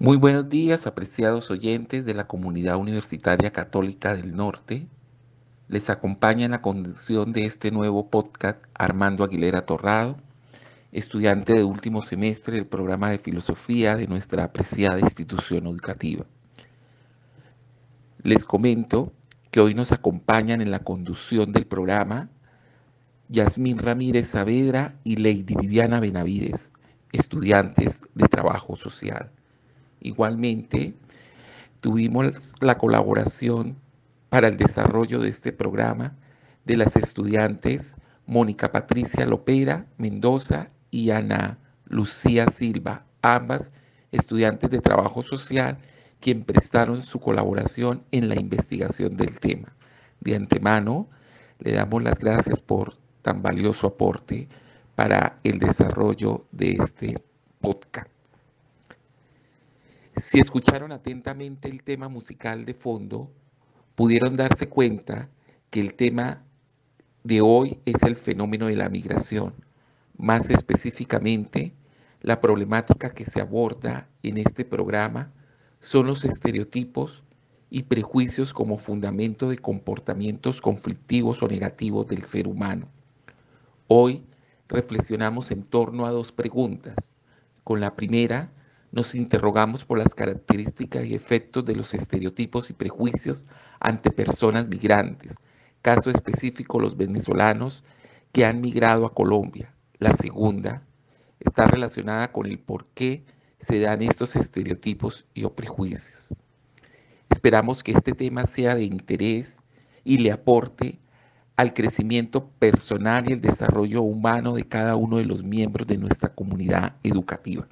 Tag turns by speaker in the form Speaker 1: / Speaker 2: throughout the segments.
Speaker 1: Muy buenos días, apreciados oyentes de la Comunidad Universitaria Católica del Norte. Les acompaña en la conducción de este nuevo podcast Armando Aguilera Torrado, estudiante de último semestre del programa de filosofía de nuestra apreciada institución educativa. Les comento que hoy nos acompañan en la conducción del programa Yasmín Ramírez Saavedra y Lady Viviana Benavides, estudiantes de trabajo social. Igualmente, tuvimos la colaboración para el desarrollo de este programa de las estudiantes Mónica Patricia Lopera Mendoza y Ana Lucía Silva, ambas estudiantes de trabajo social, quien prestaron su colaboración en la investigación del tema. De antemano, le damos las gracias por tan valioso aporte para el desarrollo de este podcast. Si escucharon atentamente el tema musical de fondo, pudieron darse cuenta que el tema de hoy es el fenómeno de la migración, más específicamente la problemática que se aborda en este programa son los estereotipos y prejuicios como fundamento de comportamientos conflictivos o negativos del ser humano. Hoy reflexionamos en torno a dos preguntas. Con la primera, nos interrogamos por las características y efectos de los estereotipos y prejuicios ante personas migrantes, caso específico los venezolanos que han migrado a Colombia. La segunda está relacionada con el por qué se dan estos estereotipos y o prejuicios. Esperamos que este tema sea de interés y le aporte al crecimiento personal y el desarrollo humano de cada uno de los miembros de nuestra comunidad educativa.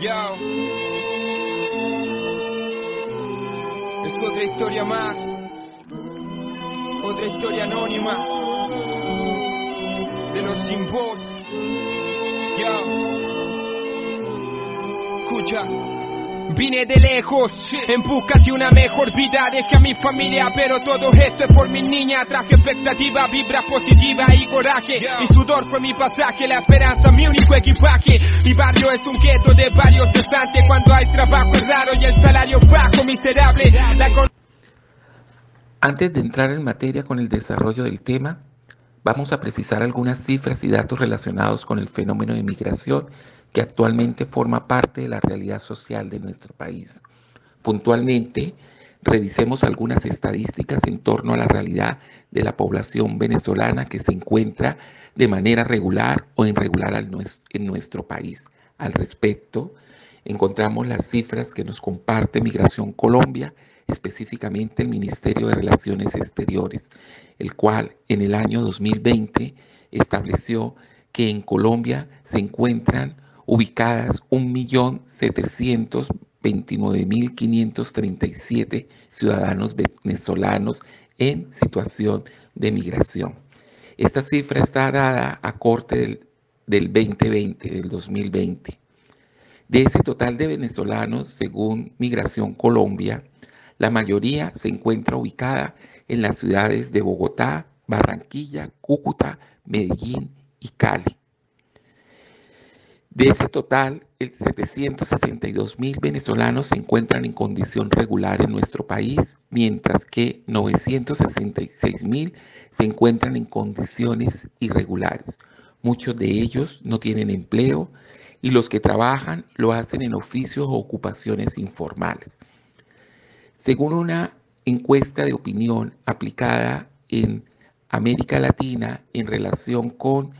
Speaker 2: Yo. Es otra historia más. Otra historia anónima. De los sin voz. Yo. Escucha. Vine de lejos en busca de una mejor vida, dejé a mi familia, pero todo esto es por mi niña. Traje expectativa, vibra positiva y coraje. Mi sudor fue mi pasaje, la esperanza mi único equipaje. Mi barrio es un gueto de varios cesantes. Cuando hay trabajo es raro y el salario bajo, miserable.
Speaker 1: Antes de entrar en materia con el desarrollo del tema, vamos a precisar algunas cifras y datos relacionados con el fenómeno de migración que actualmente forma parte de la realidad social de nuestro país. Puntualmente, revisemos algunas estadísticas en torno a la realidad de la población venezolana que se encuentra de manera regular o irregular en nuestro país. Al respecto, encontramos las cifras que nos comparte Migración Colombia, específicamente el Ministerio de Relaciones Exteriores, el cual en el año 2020 estableció que en Colombia se encuentran ubicadas 1.729.537 ciudadanos venezolanos en situación de migración. Esta cifra está dada a corte del, del 2020, del 2020. De ese total de venezolanos, según Migración Colombia, la mayoría se encuentra ubicada en las ciudades de Bogotá, Barranquilla, Cúcuta, Medellín y Cali. De ese total, el 762 mil venezolanos se encuentran en condición regular en nuestro país, mientras que 966 mil se encuentran en condiciones irregulares. Muchos de ellos no tienen empleo y los que trabajan lo hacen en oficios o ocupaciones informales. Según una encuesta de opinión aplicada en América Latina en relación con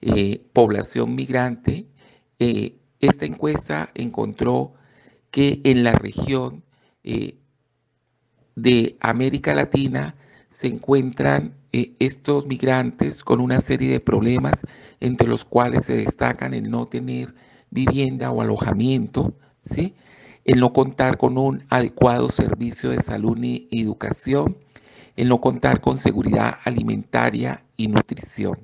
Speaker 1: eh, población migrante, eh, esta encuesta encontró que en la región eh, de América Latina se encuentran eh, estos migrantes con una serie de problemas, entre los cuales se destacan el no tener vivienda o alojamiento, ¿sí? el no contar con un adecuado servicio de salud y educación, el no contar con seguridad alimentaria y nutrición.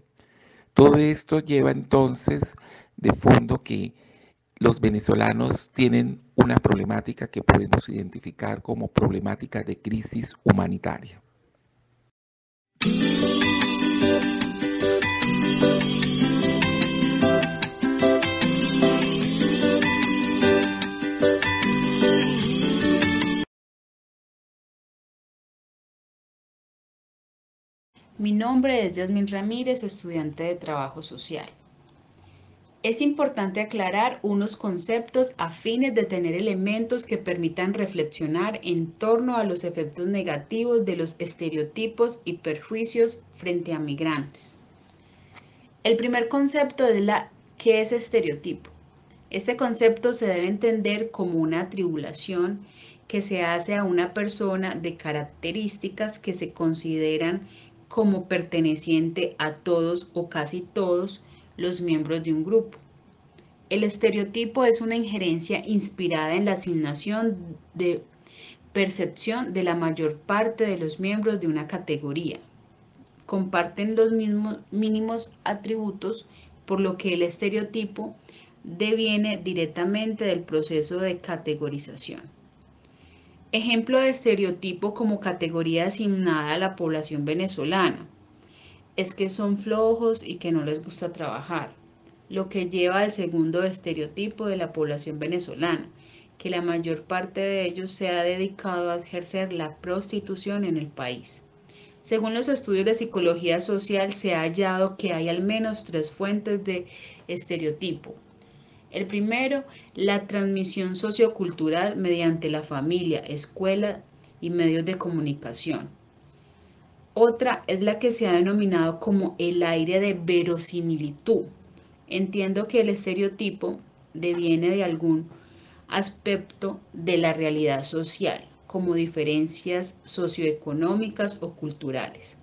Speaker 1: Todo esto lleva entonces de fondo que los venezolanos tienen una problemática que podemos identificar como problemática de crisis humanitaria.
Speaker 3: Mi nombre es Yasmin Ramírez, estudiante de Trabajo Social. Es importante aclarar unos conceptos a fines de tener elementos que permitan reflexionar en torno a los efectos negativos de los estereotipos y perjuicios frente a migrantes. El primer concepto es la ¿qué es estereotipo? Este concepto se debe entender como una atribulación que se hace a una persona de características que se consideran como perteneciente a todos o casi todos los miembros de un grupo. El estereotipo es una injerencia inspirada en la asignación de percepción de la mayor parte de los miembros de una categoría. Comparten los mismos mínimos atributos, por lo que el estereotipo deviene directamente del proceso de categorización. Ejemplo de estereotipo como categoría asignada a la población venezolana es que son flojos y que no les gusta trabajar, lo que lleva al segundo estereotipo de la población venezolana, que la mayor parte de ellos se ha dedicado a ejercer la prostitución en el país. Según los estudios de psicología social, se ha hallado que hay al menos tres fuentes de estereotipo, el primero, la transmisión sociocultural mediante la familia, escuela y medios de comunicación. Otra es la que se ha denominado como el aire de verosimilitud. Entiendo que el estereotipo deviene de algún aspecto de la realidad social, como diferencias socioeconómicas o culturales.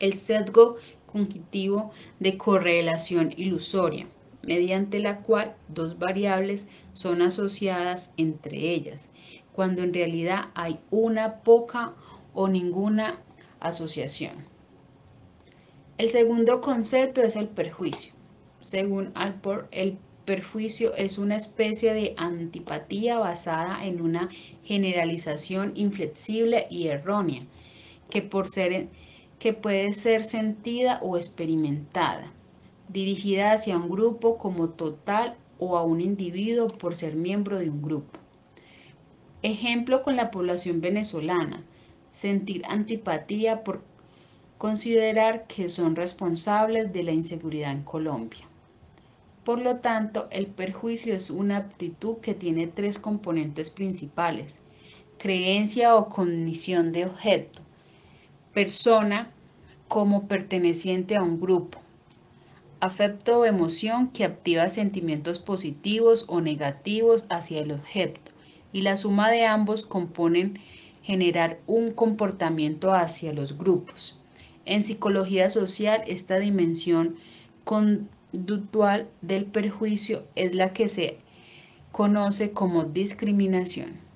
Speaker 3: El sesgo cognitivo de correlación ilusoria mediante la cual dos variables son asociadas entre ellas, cuando en realidad hay una poca o ninguna asociación. El segundo concepto es el perjuicio. Según Alport, el perjuicio es una especie de antipatía basada en una generalización inflexible y errónea, que, por ser, que puede ser sentida o experimentada dirigida hacia un grupo como total o a un individuo por ser miembro de un grupo. Ejemplo con la población venezolana, sentir antipatía por considerar que son responsables de la inseguridad en Colombia. Por lo tanto, el perjuicio es una aptitud que tiene tres componentes principales, creencia o cognición de objeto, persona como perteneciente a un grupo, afecto o emoción que activa sentimientos positivos o negativos hacia el objeto y la suma de ambos componen generar un comportamiento hacia los grupos. En psicología social, esta dimensión conductual del perjuicio es la que se conoce como discriminación.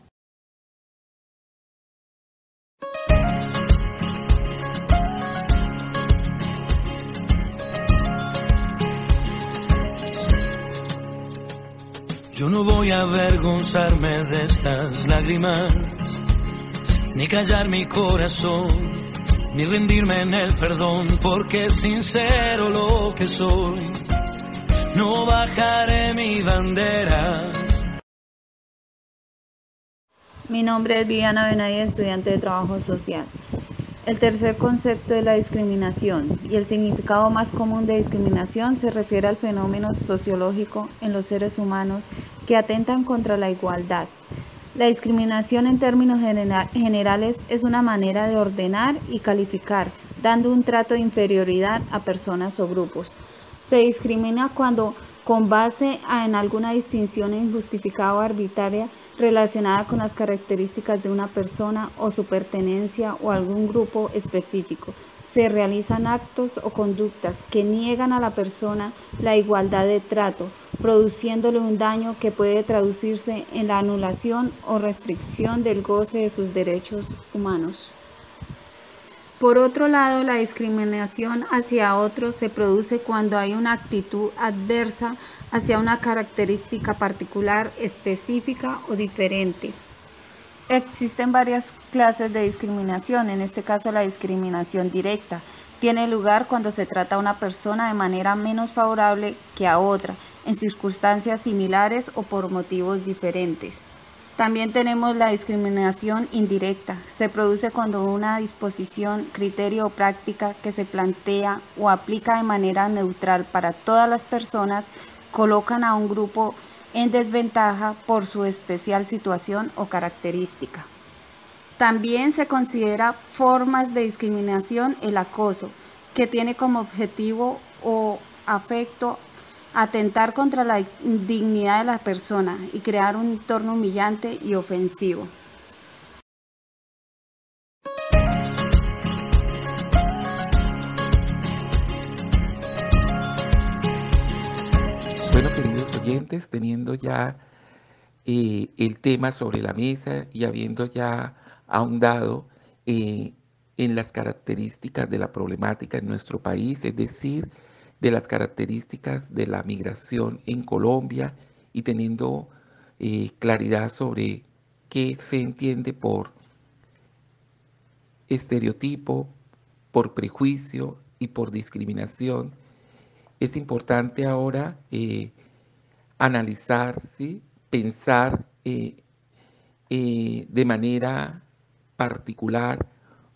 Speaker 4: Yo no voy a avergonzarme de estas lágrimas, ni callar mi corazón, ni rendirme en el perdón, porque sincero lo que soy. No bajaré mi bandera.
Speaker 5: Mi nombre es Viviana Benavides, estudiante de Trabajo Social. El tercer concepto es la discriminación y el significado más común de discriminación se refiere al fenómeno sociológico en los seres humanos que atentan contra la igualdad. La discriminación en términos generales es una manera de ordenar y calificar, dando un trato de inferioridad a personas o grupos. Se discrimina cuando con base en alguna distinción injustificada o arbitraria relacionada con las características de una persona o su pertenencia o algún grupo específico. Se realizan actos o conductas que niegan a la persona la igualdad de trato, produciéndole un daño que puede traducirse en la anulación o restricción del goce de sus derechos humanos. Por otro lado, la discriminación hacia otros se produce cuando hay una actitud adversa hacia una característica particular, específica o diferente. Existen varias clases de discriminación, en este caso la discriminación directa. Tiene lugar cuando se trata a una persona de manera menos favorable que a otra, en circunstancias similares o por motivos diferentes. También tenemos la discriminación indirecta. Se produce cuando una disposición, criterio o práctica que se plantea o aplica de manera neutral para todas las personas colocan a un grupo en desventaja por su especial situación o característica. También se considera formas de discriminación el acoso, que tiene como objetivo o afecto atentar contra la dignidad de la persona y crear un entorno humillante y ofensivo.
Speaker 1: Teniendo ya eh, el tema sobre la mesa y habiendo ya ahondado eh, en las características de la problemática en nuestro país, es decir, de las características de la migración en Colombia y teniendo eh, claridad sobre qué se entiende por estereotipo, por prejuicio y por discriminación, es importante ahora analizar, pensar eh, de manera particular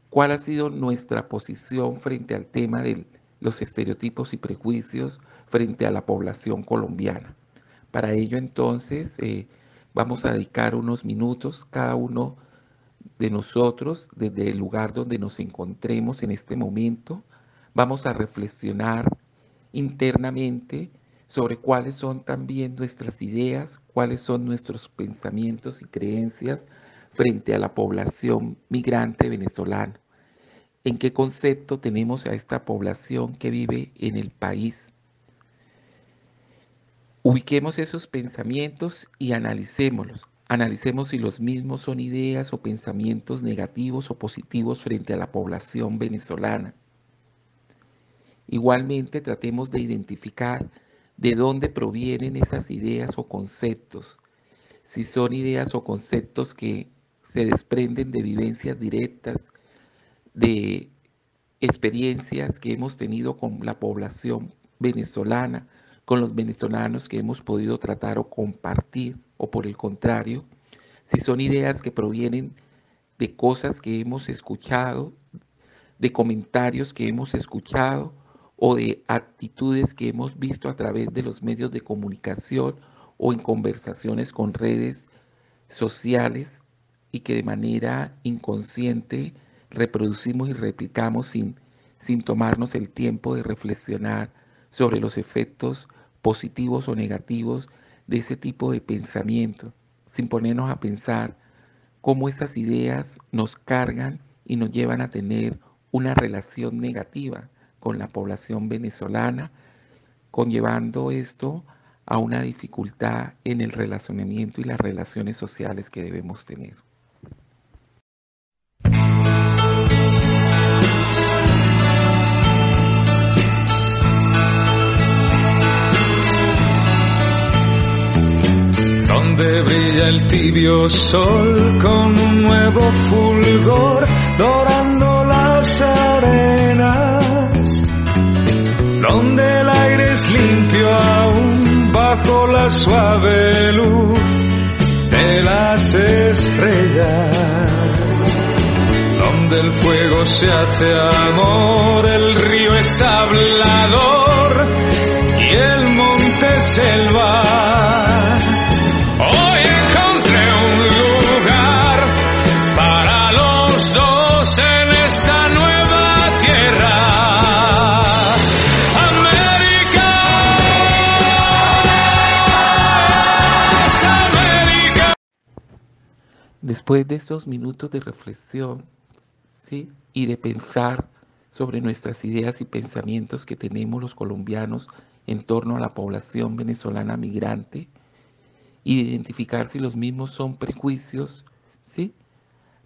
Speaker 1: cuál ha sido nuestra posición frente al tema del los estereotipos y prejuicios frente a la población colombiana. Para ello entonces eh, vamos a dedicar unos minutos cada uno de nosotros desde el lugar donde nos encontremos en este momento. Vamos a reflexionar internamente sobre cuáles son también nuestras ideas, cuáles son nuestros pensamientos y creencias frente a la población migrante venezolana en qué concepto tenemos a esta población que vive en el país. Ubiquemos esos pensamientos y analicémoslos. Analicemos si los mismos son ideas o pensamientos negativos o positivos frente a la población venezolana. Igualmente tratemos de identificar de dónde provienen esas ideas o conceptos. Si son ideas o conceptos que se desprenden de vivencias directas, de experiencias que hemos tenido con la población venezolana, con los venezolanos que hemos podido tratar o compartir, o por el contrario, si son ideas que provienen de cosas que hemos escuchado, de comentarios que hemos escuchado o de actitudes que hemos visto a través de los medios de comunicación o en conversaciones con redes sociales y que de manera inconsciente reproducimos y replicamos sin, sin tomarnos el tiempo de reflexionar sobre los efectos positivos o negativos de ese tipo de pensamiento, sin ponernos a pensar cómo esas ideas nos cargan y nos llevan a tener una relación negativa con la población venezolana, conllevando esto a una dificultad en el relacionamiento y las relaciones sociales que debemos tener.
Speaker 6: donde brilla el tibio sol con un nuevo fulgor dorando las arenas, donde el aire es limpio aún bajo la suave luz de las estrellas, donde el fuego se hace amor, el río es hablador y el monte selva
Speaker 1: Después de estos minutos de reflexión ¿sí? y de pensar sobre nuestras ideas y pensamientos que tenemos los colombianos en torno a la población venezolana migrante y de identificar si los mismos son prejuicios, ¿sí?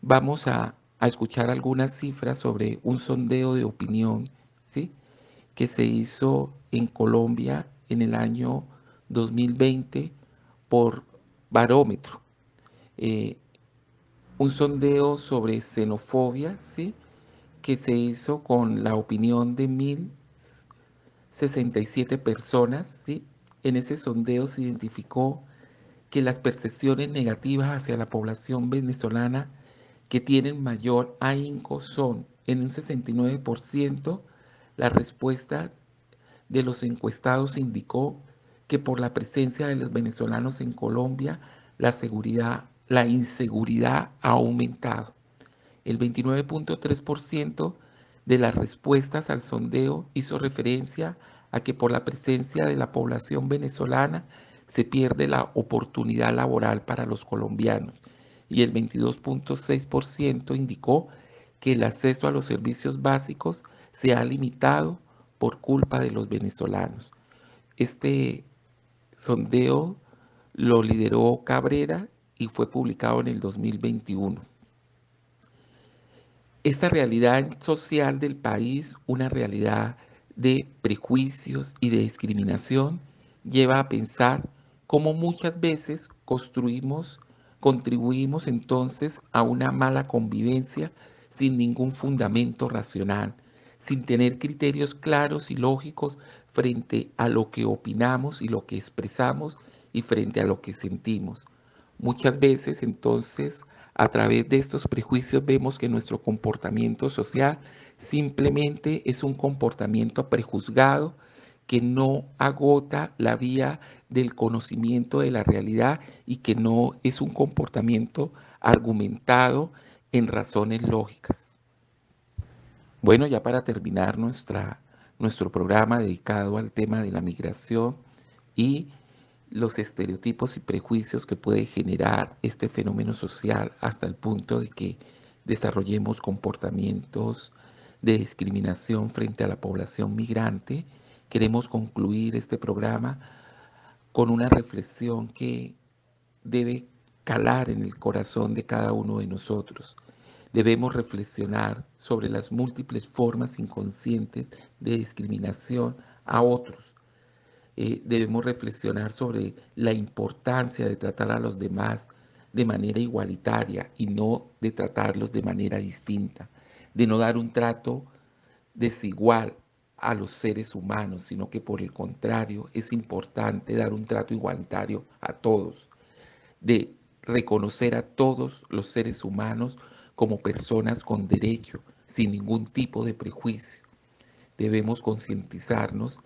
Speaker 1: vamos a, a escuchar algunas cifras sobre un sondeo de opinión ¿sí? que se hizo en Colombia en el año 2020 por barómetro. Eh, un sondeo sobre xenofobia, ¿sí? que se hizo con la opinión de 1.067 personas. ¿sí? En ese sondeo se identificó que las percepciones negativas hacia la población venezolana que tienen mayor ahínco son en un 69% la respuesta de los encuestados indicó que por la presencia de los venezolanos en Colombia la seguridad la inseguridad ha aumentado. El 29.3% de las respuestas al sondeo hizo referencia a que por la presencia de la población venezolana se pierde la oportunidad laboral para los colombianos y el 22.6% indicó que el acceso a los servicios básicos se ha limitado por culpa de los venezolanos. Este sondeo lo lideró Cabrera y fue publicado en el 2021. Esta realidad social del país, una realidad de prejuicios y de discriminación, lleva a pensar cómo muchas veces construimos, contribuimos entonces a una mala convivencia sin ningún fundamento racional, sin tener criterios claros y lógicos frente a lo que opinamos y lo que expresamos y frente a lo que sentimos. Muchas veces entonces a través de estos prejuicios vemos que nuestro comportamiento social simplemente es un comportamiento prejuzgado que no agota la vía del conocimiento de la realidad y que no es un comportamiento argumentado en razones lógicas. Bueno, ya para terminar nuestra, nuestro programa dedicado al tema de la migración y los estereotipos y prejuicios que puede generar este fenómeno social hasta el punto de que desarrollemos comportamientos de discriminación frente a la población migrante, queremos concluir este programa con una reflexión que debe calar en el corazón de cada uno de nosotros. Debemos reflexionar sobre las múltiples formas inconscientes de discriminación a otros eh, debemos reflexionar sobre la importancia de tratar a los demás de manera igualitaria y no de tratarlos de manera distinta, de no dar un trato desigual a los seres humanos, sino que por el contrario es importante dar un trato igualitario a todos, de reconocer a todos los seres humanos como personas con derecho, sin ningún tipo de prejuicio. Debemos concientizarnos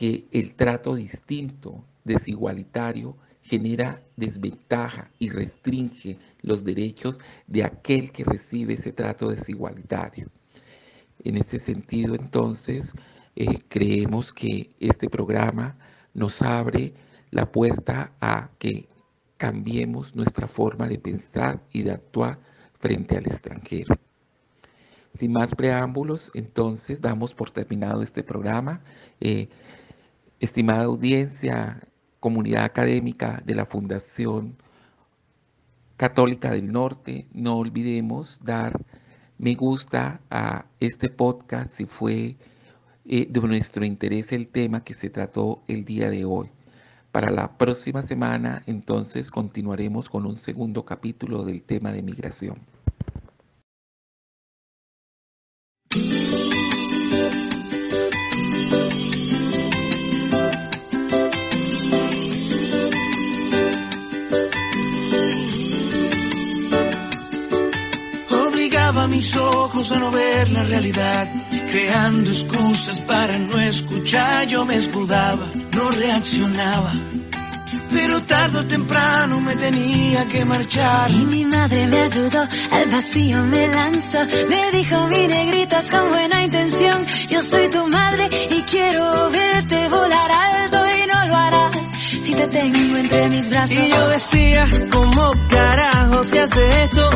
Speaker 1: que el trato distinto, desigualitario, genera desventaja y restringe los derechos de aquel que recibe ese trato desigualitario. En ese sentido, entonces, eh, creemos que este programa nos abre la puerta a que cambiemos nuestra forma de pensar y de actuar frente al extranjero. Sin más preámbulos, entonces damos por terminado este programa. Eh, Estimada audiencia, comunidad académica de la Fundación Católica del Norte, no olvidemos dar me gusta a este podcast si fue eh, de nuestro interés el tema que se trató el día de hoy. Para la próxima semana, entonces, continuaremos con un segundo capítulo del tema de migración.
Speaker 4: Mis ojos a no ver la realidad, creando excusas para no escuchar. Yo me escudaba, no reaccionaba. Pero tarde o temprano me tenía que marchar.
Speaker 7: Y mi madre me ayudó, al vacío me lanzó. Me dijo, mi negritas con buena intención. Yo soy tu madre y quiero verte volar alto y no lo harás si te tengo entre mis brazos.
Speaker 4: Y yo decía, ¿cómo carajos que hace esto?